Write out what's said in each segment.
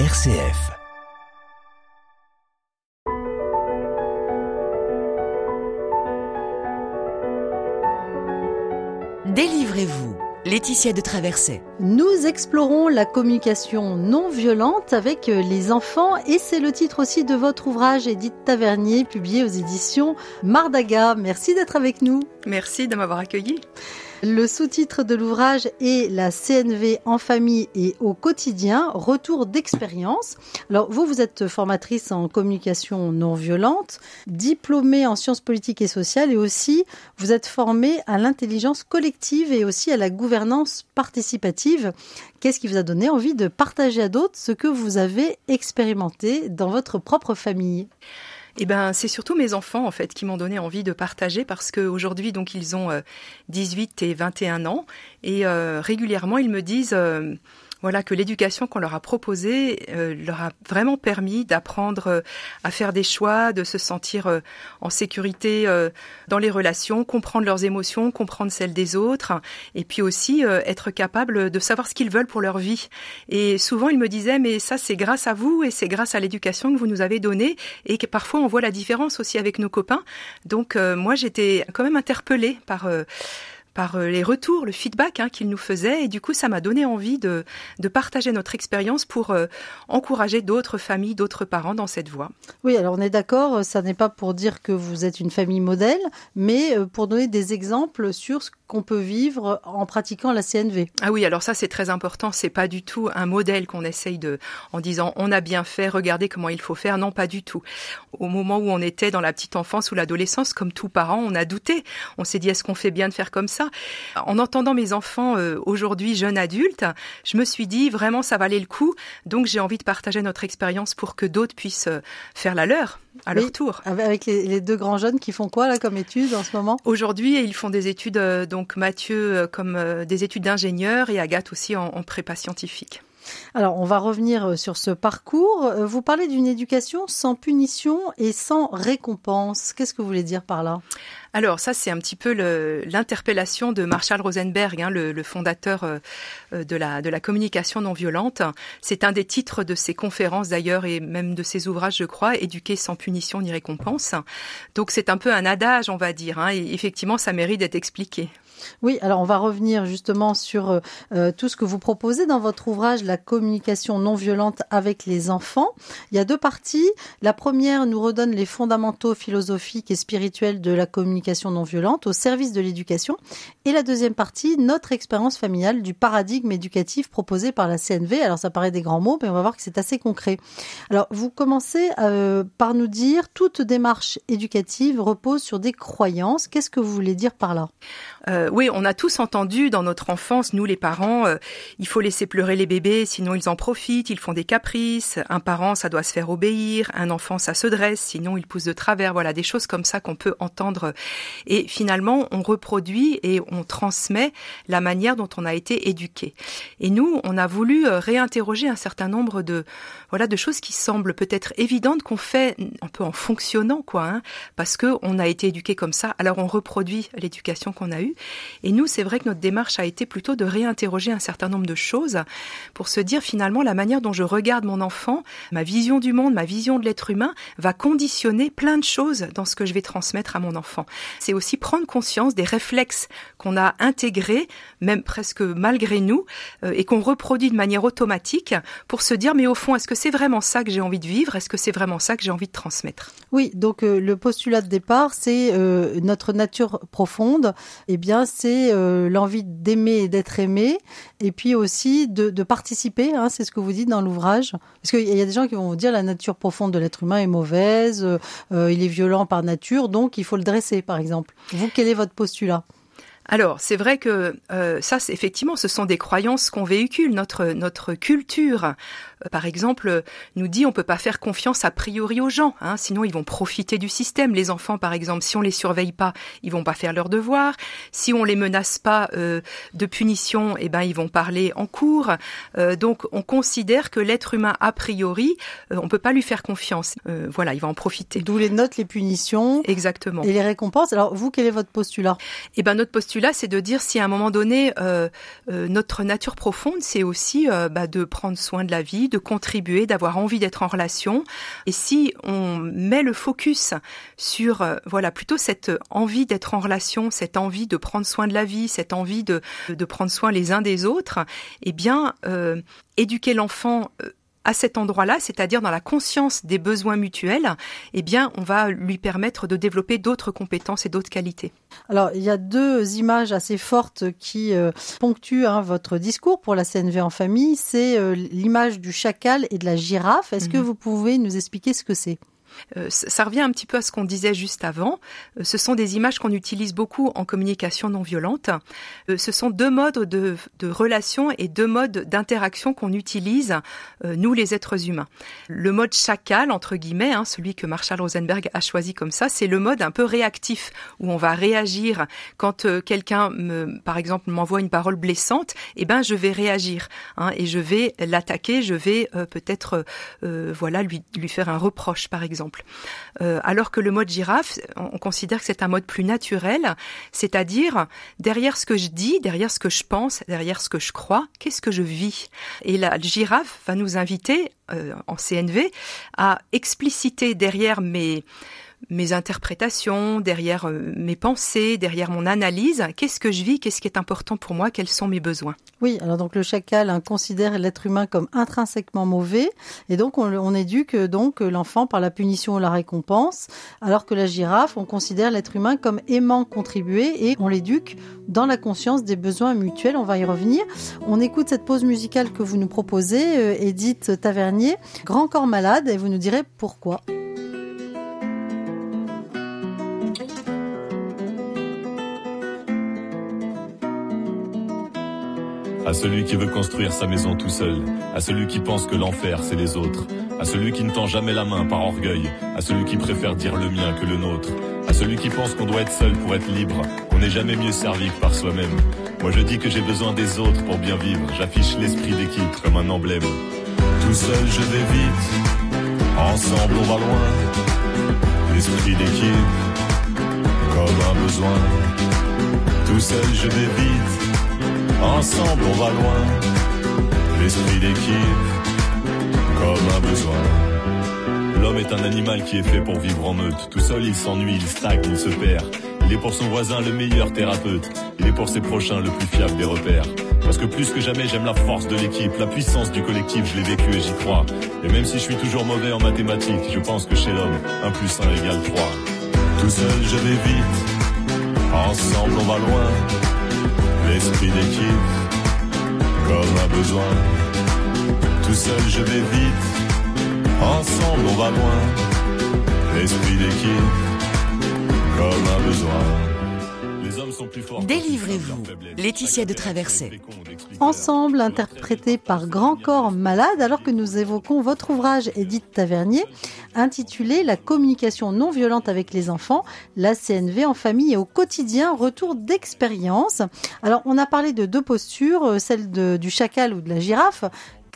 RCF. Délivrez-vous. Laetitia de Traversée. Nous explorons la communication non violente avec les enfants et c'est le titre aussi de votre ouvrage Édith Tavernier publié aux éditions Mardaga. Merci d'être avec nous. Merci de m'avoir accueilli. Le sous-titre de l'ouvrage est La CNV en famille et au quotidien, retour d'expérience. Alors vous, vous êtes formatrice en communication non violente, diplômée en sciences politiques et sociales et aussi vous êtes formée à l'intelligence collective et aussi à la gouvernance participative. Qu'est-ce qui vous a donné envie de partager à d'autres ce que vous avez expérimenté dans votre propre famille? Eh ben, c'est surtout mes enfants en fait qui m'ont donné envie de partager parce qu'aujourd'hui donc ils ont 18 euh, et 21 ans. Et euh, régulièrement ils me disent euh, voilà que l'éducation qu'on leur a proposée euh, leur a vraiment permis d'apprendre euh, à faire des choix, de se sentir euh, en sécurité dans les relations, comprendre leurs émotions, comprendre celles des autres, et puis aussi être capable de savoir ce qu'ils veulent pour leur vie. Et souvent ils me disaient mais ça c'est grâce à vous et c'est grâce à l'éducation que vous nous avez donnée et que parfois on voit la différence aussi avec nos copains. Donc moi j'étais quand même interpellée par par euh, les retours, le feedback hein, qu'ils nous faisaient. Et du coup, ça m'a donné envie de, de partager notre expérience pour euh, encourager d'autres familles, d'autres parents dans cette voie. Oui, alors on est d'accord, ça n'est pas pour dire que vous êtes une famille modèle, mais euh, pour donner des exemples sur ce qu'on peut vivre en pratiquant la CNV. Ah oui, alors ça c'est très important. C'est pas du tout un modèle qu'on essaye de, en disant on a bien fait, regardez comment il faut faire. Non, pas du tout. Au moment où on était dans la petite enfance ou l'adolescence, comme tout parent, on a douté. On s'est dit est-ce qu'on fait bien de faire comme ça? En entendant mes enfants euh, aujourd'hui jeunes adultes, je me suis dit vraiment ça valait le coup. Donc j'ai envie de partager notre expérience pour que d'autres puissent euh, faire la leur à leur tour. Avec les, deux grands jeunes qui font quoi là comme études en ce moment? Aujourd'hui, ils font des études, euh, donc Mathieu euh, comme euh, des études d'ingénieur et Agathe aussi en prépa scientifique. Alors, on va revenir euh, sur ce parcours. Euh, vous parlez d'une éducation sans punition et sans récompense. Qu'est-ce que vous voulez dire par là? Alors ça, c'est un petit peu l'interpellation de Marshall Rosenberg, hein, le, fondateur euh, de, la, de la communication non violente. C'est un des titres de ses conférences d'ailleurs et même de ses ouvrages, je crois, Éduquer sans punition ni récompense. Donc c'est un peu un adage, on va dire. Hein, et effectivement, ça mérite d'être expliqué. Oui, alors on va revenir justement sur euh, euh, tout ce que vous proposez dans votre ouvrage La communication non violente avec les enfants. Il y a deux parties. La première nous redonne les fondamentaux philosophiques et spirituels de la communication non violente au service de l'éducation. Et la deuxième partie, notre expérience familiale du paradigme éducatif proposé par la CNV. Alors ça paraît des grands mots, mais on va voir que c'est assez concret. Alors vous commencez euh, par nous dire toute démarche éducative repose sur des croyances. Qu'est-ce que vous voulez dire par là? Oui, on a tous entendu dans notre enfance, nous les parents, euh, il faut laisser pleurer les bébés, sinon ils en profitent, ils font des caprices. Un parent, ça doit se faire obéir. Un enfant, ça se dresse, sinon il pousse de travers. Voilà, des choses comme ça qu'on peut entendre. Et finalement, on reproduit et on transmet la manière dont on a été éduqué. Et nous, on a voulu euh, réinterroger un certain nombre de voilà de choses qui semblent peut-être évidentes qu'on fait un peu en fonctionnant quoi, hein, parce que on a été éduqué comme ça. Alors on reproduit l'éducation qu'on a eue. Et nous, c'est vrai que notre démarche a été plutôt de réinterroger un certain nombre de choses pour se dire finalement la manière dont je regarde mon enfant, ma vision du monde, ma vision de l'être humain va conditionner plein de choses dans ce que je vais transmettre à mon enfant. C'est aussi prendre conscience des réflexes qu'on a intégrés, même presque malgré nous, euh, et qu'on reproduit de manière automatique pour se dire mais au fond, est-ce que c'est vraiment ça que j'ai envie de vivre? Est-ce que c'est vraiment ça que j'ai envie de transmettre? Oui, donc euh, le postulat de départ, c'est euh, notre nature profonde. Eh bien, c'est euh, l'envie d'aimer et d'être aimé, et puis aussi de, participer, hein, c'est ce que vous dites dans l'ouvrage. Parce qu'il y a des gens qui vont vous dire la nature profonde de l'être humain est mauvaise, euh, il est violent par nature, donc il faut le dresser, par exemple. Vous, quel est votre postulat? Alors, c'est vrai que euh, ça, effectivement, ce sont des croyances qu'on véhicule. Notre notre culture euh, par exemple, nous dit on peut pas faire confiance a priori aux gens, hein, sinon ils vont profiter du système. Les enfants, par exemple, si on les surveille pas, ils vont pas faire leurs devoirs. Si on les menace pas euh, de punition, eh ben ils vont parler en cours. Euh, donc on considère que l'être humain a priori, on peut pas lui faire confiance. voilà, il va en profiter. D'où les notes, les punitions, exactement, et les récompenses. Alors vous, quel est votre postulat? Eh ben notre postulat postulat, c'est de dire si à un moment donné, euh, euh, notre nature profonde, c'est aussi euh, bah, de prendre soin de la vie, de contribuer, d'avoir envie d'être en relation. Et si on met le focus sur, voilà, plutôt cette envie d'être en relation, cette envie de prendre soin de la vie, cette envie de, de prendre soin les uns des autres, eh bien, éduquer l'enfant à cet endroit-là, c'est-à-dire dans la conscience des besoins mutuels, eh bien, on va lui permettre de développer d'autres compétences et d'autres qualités. Alors, il y a deux images assez fortes qui euh, ponctuent hein, votre discours pour la CNV en famille. C'est euh, l'image du chacal et de la girafe. Est-ce que Mhm. vous pouvez nous expliquer ce que c'est? Ça revient un petit peu à ce qu'on disait juste avant. Euh, ce sont des images qu'on utilise beaucoup en communication non violente. Euh, ce sont deux modes de, de relation et deux modes d'interaction qu'on utilise, euh, nous les êtres humains. Le mode chacal, entre guillemets, hein, celui que Marshall Rosenberg a choisi comme ça, c'est le mode un peu réactif, où on va réagir quand euh, quelqu'un, par exemple, m'envoie une parole blessante, eh ben je vais réagir hein, et je vais l'attaquer, je vais euh, peut-être euh, voilà lui, lui faire un reproche, par exemple. Euh, alors que le mode girafe, on on considère que c'est un mode plus naturel, c'est-à-dire derrière ce que je dis, derrière ce que je pense, derrière ce que je crois, qu'est-ce que je vis? Et la girafe va nous inviter euh, en CNV à expliciter derrière mes mes interprétations, derrière euh, mes pensées, derrière mon analyse, qu'est-ce que je vis, qu'est-ce qui est important pour moi, quels sont mes besoins? Oui, alors donc le chacal hein, considère l'être humain comme intrinsèquement mauvais et donc on, éduque euh, donc l'enfant par la punition ou la récompense, alors que la girafe, on considère l'être humain comme aimant contribuer et on l'éduque dans la conscience des besoins mutuels. On va y revenir. On écoute cette pause musicale que vous nous proposez, euh, Edith Tavernier, Grand corps malade, et vous nous direz pourquoi. À celui qui veut construire sa maison tout seul, à celui qui pense que l'enfer c'est les autres, à celui qui ne tend jamais la main par orgueil, à celui qui préfère dire le mien que le nôtre, à celui qui pense qu'on doit être seul pour être libre, qu'on n'est jamais mieux servi que par soi-même. Moi je dis que j'ai besoin des autres pour bien vivre, j'affiche l'esprit d'équipe comme un emblème. Tout seul je vais ensemble on va loin, l'esprit d'équipe comme un besoin. Tout seul je vais. Ensemble on va loin, l'esprit d'équipe, comme un besoin. L'homme est un animal qui est fait pour vivre en meute. Tout seul il s'ennuie, il stagne, il se perd. Il est pour son voisin le meilleur thérapeute. Il est pour ses prochains le plus fiable des repères. Parce que plus que jamais j'aime la force de l'équipe, la puissance du collectif, je l'ai vécu et j'y crois. Et même si je suis toujours mauvais en mathématiques, je pense que chez l'homme, 1 plus 1 égale 3. Tout seul je vais vite, ensemble on va loin. L'esprit d'équipe, comme un besoin. Tout seul je vais vite, ensemble on va loin. L'esprit d'équipe, comme un besoin. Délivrez-vous. Laetitia de la- Ensemble, interprété par Grand Corps Malade, alors que nous évoquons votre ouvrage, Edith Tavernier, intitulé La communication non violente avec les enfants, la CNV en famille et au quotidien, retour d'expérience. Alors, on a parlé de deux postures, euh, celle de- du chacal ou de la girafe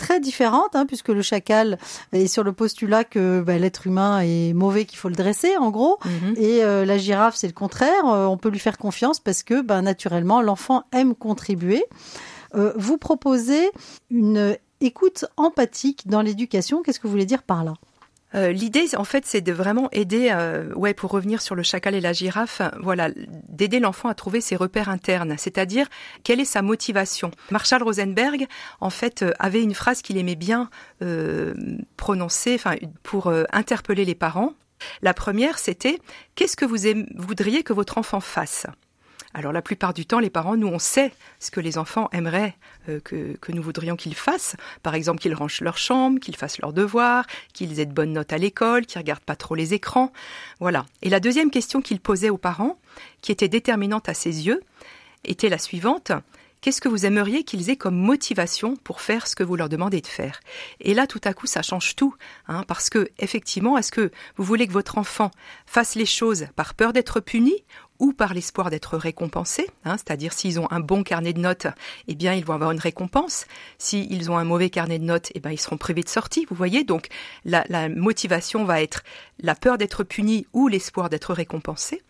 très différente, hein, puisque le chacal est sur le postulat que bah, l'être humain est mauvais, qu'il faut le dresser, en gros. Et euh, la girafe, c'est le contraire. Euh, on peut lui faire confiance parce que, ben, naturellement, l'enfant aime contribuer. Euh, vous proposez une écoute empathique dans l'éducation. Qu'est-ce que vous voulez dire par là? Euh, L'idée, en fait, c'est de vraiment aider, euh, ouais, pour revenir sur le chacal et la girafe, voilà, d'aider l'enfant à trouver ses repères internes, c'est-à-dire quelle est sa motivation? Marshall Rosenberg, en fait, euh, avait une phrase qu'il aimait bien euh, prononcer, enfin, pour interpeller les parents. La première, c'était qu'est-ce que vous voudriez que votre enfant fasse? Alors la plupart du temps, les parents, nous, on sait ce que les enfants aimeraient euh, que, nous voudrions qu'ils fassent. Par exemple, qu'ils rangent leur chambre, qu'ils fassent leurs devoirs, qu'ils aient de bonnes notes à l'école, qu'ils regardent pas trop les écrans. Voilà. Et la deuxième question qu'il posait aux parents, qui était déterminante à ses yeux, était la suivante. Qu'est-ce que vous aimeriez qu'ils aient comme motivation pour faire ce que vous leur demandez de faire? Et là, tout à coup, ça change tout, hein, parce que effectivement, est-ce que vous voulez que votre enfant fasse les choses par peur d'être puni ou par l'espoir d'être récompensés, hein, c'est-à-dire s'ils ont un bon carnet de notes, eh bien ils vont avoir une récompense. S'ils ont un mauvais carnet de notes, eh bien ils seront privés de sortie. Vous voyez, donc la, la motivation va être la peur d'être puni ou l'espoir d'être récompensé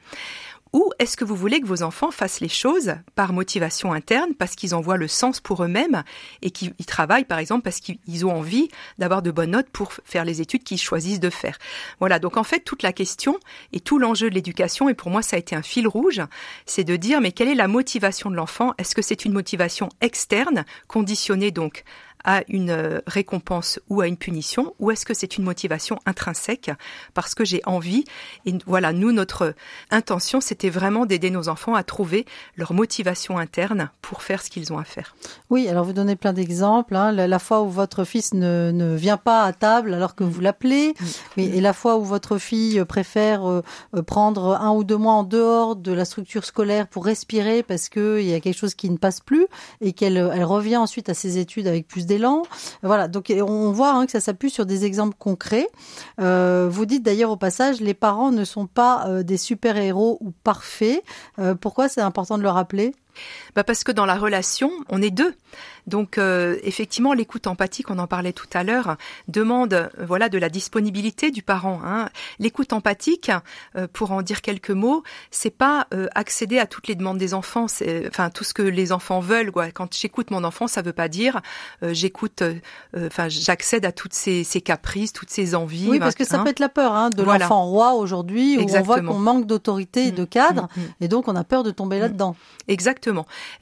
ou est-ce que vous voulez que vos enfants fassent les choses par motivation interne, parce qu'ils en voient le sens pour eux-mêmes et qu'ils travaillent, par exemple, parce qu'ils ont envie d'avoir de bonnes notes pour faire les études qu'ils choisissent de faire. Voilà, donc en fait, toute la question et tout l'enjeu de l'éducation, et pour moi ça a été un fil rouge, c'est de dire, mais quelle est la motivation de l'enfant? Est-ce que c'est une motivation externe, conditionnée donc à une euh, récompense ou à une punition ou est-ce que c'est une motivation intrinsèque parce que j'ai envie et voilà nous notre intention c'était vraiment d'aider nos enfants à trouver leur motivation interne pour faire ce qu'ils ont à faire. Oui, alors vous donnez plein d'exemples hein, la, fois où votre fils ne, ne, vient pas à table alors que vous l'appelez et la fois où votre fille préfère euh, euh, prendre un ou deux mois en dehors de la structure scolaire pour respirer parce que il y a quelque chose qui ne passe plus et qu'elle elle revient ensuite à ses études avec plus d'élan. Voilà, donc on voit hein, que ça s'appuie sur des exemples concrets. Euh, vous dites d'ailleurs au passage, les parents ne sont pas euh, des super-héros ou parfaits. Euh, pourquoi c'est important de le rappeler? Bah Parce que dans la relation, on est deux. Donc euh, effectivement, l'écoute empathique, on en parlait tout à l'heure, demande euh, voilà de la disponibilité du parent. Hein. L'écoute empathique, euh, pour en dire quelques mots, c'est pas accéder à toutes les demandes des enfants, c'est enfin tout ce que les enfants veulent. Quoi. Quand j'écoute mon enfant, ça veut pas dire j'écoute, enfin j'accède à toutes ses, ses, caprices, toutes ses envies. Oui, parce que ça peut être la peur hein, de l'enfant roi aujourd'hui, où on voit qu'on manque d'autorité et de mmh. cadre, mmh, mmh. et donc on a peur de tomber là-dedans. Exactement.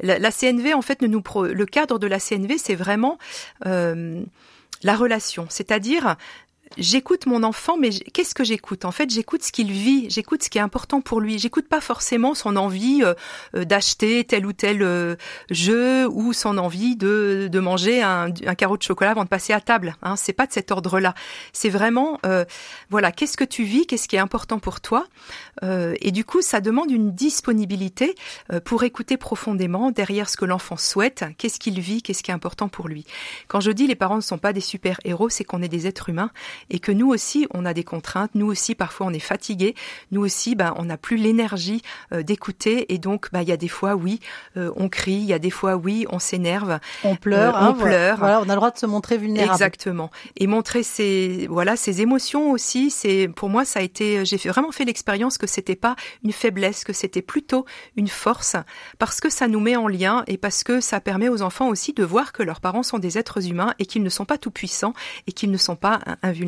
La, la, CNV, en fait, ne nous le cadre de la CNV, c'est vraiment euh, la relation, c'est-à-dire j'écoute mon enfant, mais qu'est-ce que j'écoute? En fait, j'écoute ce qu'il vit, j'écoute ce qui est important pour lui. J'écoute pas forcément son envie euh, euh, d'acheter tel ou tel euh, jeu ou son envie de, de manger un, un, carreau de chocolat avant de passer à table. Hein. C'est pas de cet ordre-là. C'est vraiment, voilà, qu'est-ce que tu vis, qu'est-ce qui est important pour toi? et du coup, ça demande une disponibilité pour écouter profondément derrière ce que l'enfant souhaite, qu'est-ce qu'il vit, qu'est-ce qui est important pour lui. Quand je dis les parents ne sont pas des super héros, c'est qu'on est des êtres humains et que nous aussi, on a des contraintes, nous aussi, parfois, on est fatigué, nous aussi, ben, on n'a plus l'énergie euh, d'écouter, et donc, ben, il y a des fois, oui, euh, on crie, il y a des fois, oui, on s'énerve, on pleure, euh, on hein, pleure. Voilà, on a le droit de se montrer vulnérable. Exactement, et montrer ses, voilà, ses émotions aussi. C'est, pour moi, ça a été, j'ai vraiment fait l'expérience que c'était pas une faiblesse, que c'était plutôt une force, parce que ça nous met en lien et parce que ça permet aux enfants aussi de voir que leurs parents sont des êtres humains et qu'ils ne sont pas tout puissants et qu'ils ne sont pas invulnérables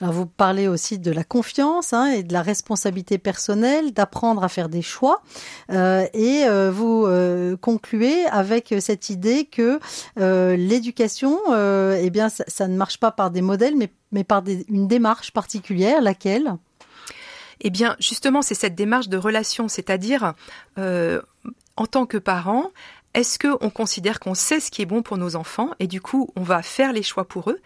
alors vous parlez aussi de la confiance hein, et de la responsabilité personnelle, d'apprendre à faire des choix. Euh, et euh, vous euh, concluez avec cette idée que l'éducation, eh bien, ça, ne marche pas par des modèles, mais, mais par une démarche particulière, laquelle? Eh bien, justement, c'est cette démarche de relation, c'est-à-dire, en tant que parent, est-ce qu'on considère qu'on sait ce qui est bon pour nos enfants et du coup on va faire les choix pour eux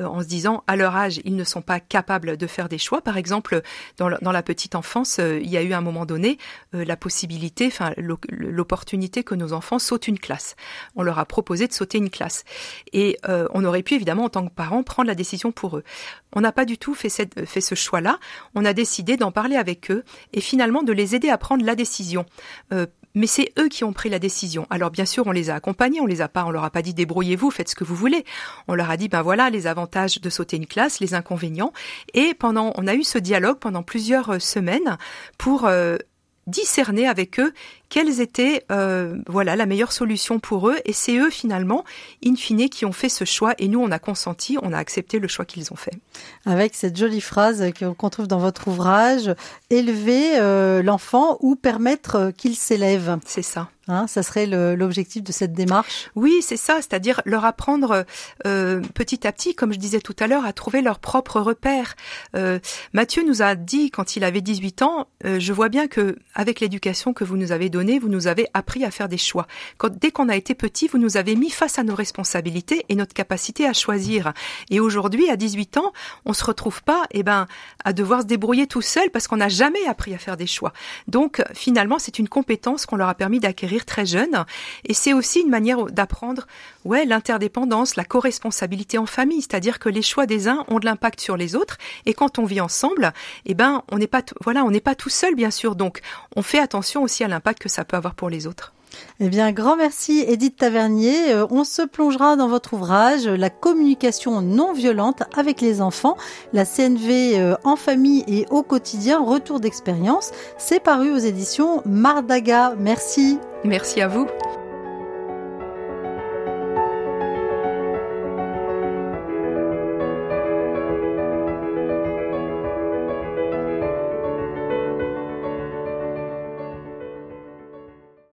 euh, en se disant à leur âge ils ne sont pas capables de faire des choix. Par exemple dans, la petite enfance euh, il y a eu à un moment donné euh, la possibilité, enfin l'opportunité que nos enfants sautent une classe. On leur a proposé de sauter une classe et on aurait pu évidemment en tant que parents prendre la décision pour eux. On n'a pas du tout fait, fait ce choix-là. On a décidé d'en parler avec eux et finalement de les aider à prendre la décision mais c'est eux qui ont pris la décision. Alors bien sûr, on les a accompagnés, on les a pas, on leur a pas dit débrouillez-vous, faites ce que vous voulez. On leur a dit ben voilà les avantages de sauter une classe, les inconvénients. Et pendant, on a eu ce dialogue pendant plusieurs euh, semaines pour euh, discerner avec eux quelles étaient euh, voilà la meilleure solution pour eux. Et c'est eux finalement in fine qui ont fait ce choix. Et nous on a consenti on a accepté le choix qu'ils ont fait. Avec cette jolie phrase qu'on trouve dans votre ouvrage élever euh, l'enfant ou permettre qu'il s'élève c'est ça. Hein, ça serait l'objectif de cette démarche? Oui, c'est ça, c'est-à-dire leur apprendre euh, petit à petit, comme je disais tout à l'heure, à trouver leur propre repère. Euh, Mathieu nous a dit quand il avait 18 ans, euh, je vois bien que avec l'éducation que vous nous avez donnée, vous nous avez appris à faire des choix. Dès qu'on a été petit, vous nous avez mis face à nos responsabilités et notre capacité à choisir. Et aujourd'hui, à 18 ans, on se retrouve pas, eh ben, à devoir se débrouiller tout seul parce qu'on n'a jamais appris à faire des choix. Donc, finalement, c'est une compétence qu'on leur a permis d'acquérir très jeune. Et c'est aussi une manière d'apprendre, ouais, l'interdépendance, la co-responsabilité en famille, c'est-à-dire que les choix des uns ont de l'impact sur les autres. Et quand on vit ensemble, eh ben, on n'est pas, voilà, on n'est pas tout seul, bien sûr. Donc, on fait attention aussi à l'impact ça peut avoir pour les autres. Eh bien, grand merci Edith Tavernier. Euh, on se plongera dans votre ouvrage La communication non violente avec les enfants, la CNV euh, en famille et au quotidien, retour d'expérience. C'est paru aux éditions Mardaga. Merci. Merci à vous.